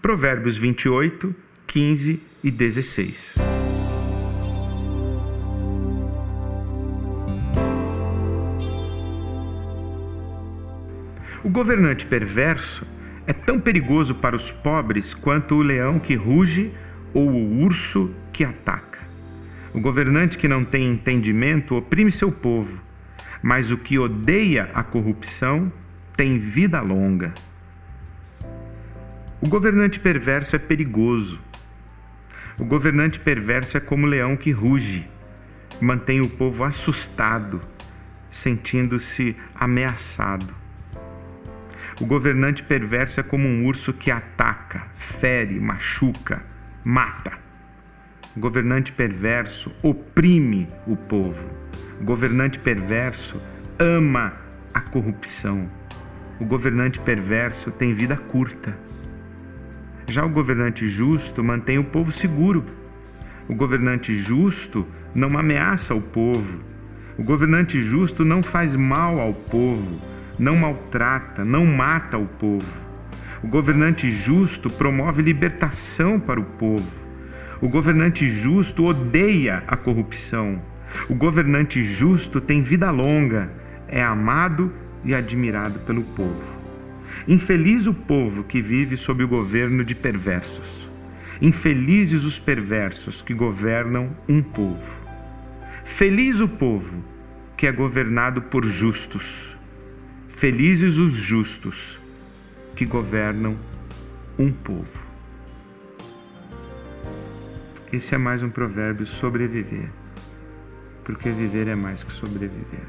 Provérbios 28, 15 e 16. O governante perverso é tão perigoso para os pobres quanto o leão que ruge ou o urso que ataca. O governante que não tem entendimento oprime seu povo, mas o que odeia a corrupção tem vida longa. O governante perverso é perigoso. O governante perverso é como o leão que ruge, mantém o povo assustado, sentindo-se ameaçado. O governante perverso é como um urso que ataca, fere, machuca, mata. O governante perverso oprime o povo. O governante perverso ama a corrupção. O governante perverso tem vida curta. Já o governante justo mantém o povo seguro. O governante justo não ameaça o povo. O governante justo não faz mal ao povo, não maltrata, não mata o povo. O governante justo promove libertação para o povo. O governante justo odeia a corrupção. O governante justo tem vida longa, é amado e admirado pelo povo. Infeliz o povo que vive sob o governo de perversos. Infelizes os perversos que governam um povo. Feliz o povo que é governado por justos. Felizes os justos que governam um povo. Esse é mais um provérbio sobreviver, porque viver é mais que sobreviver.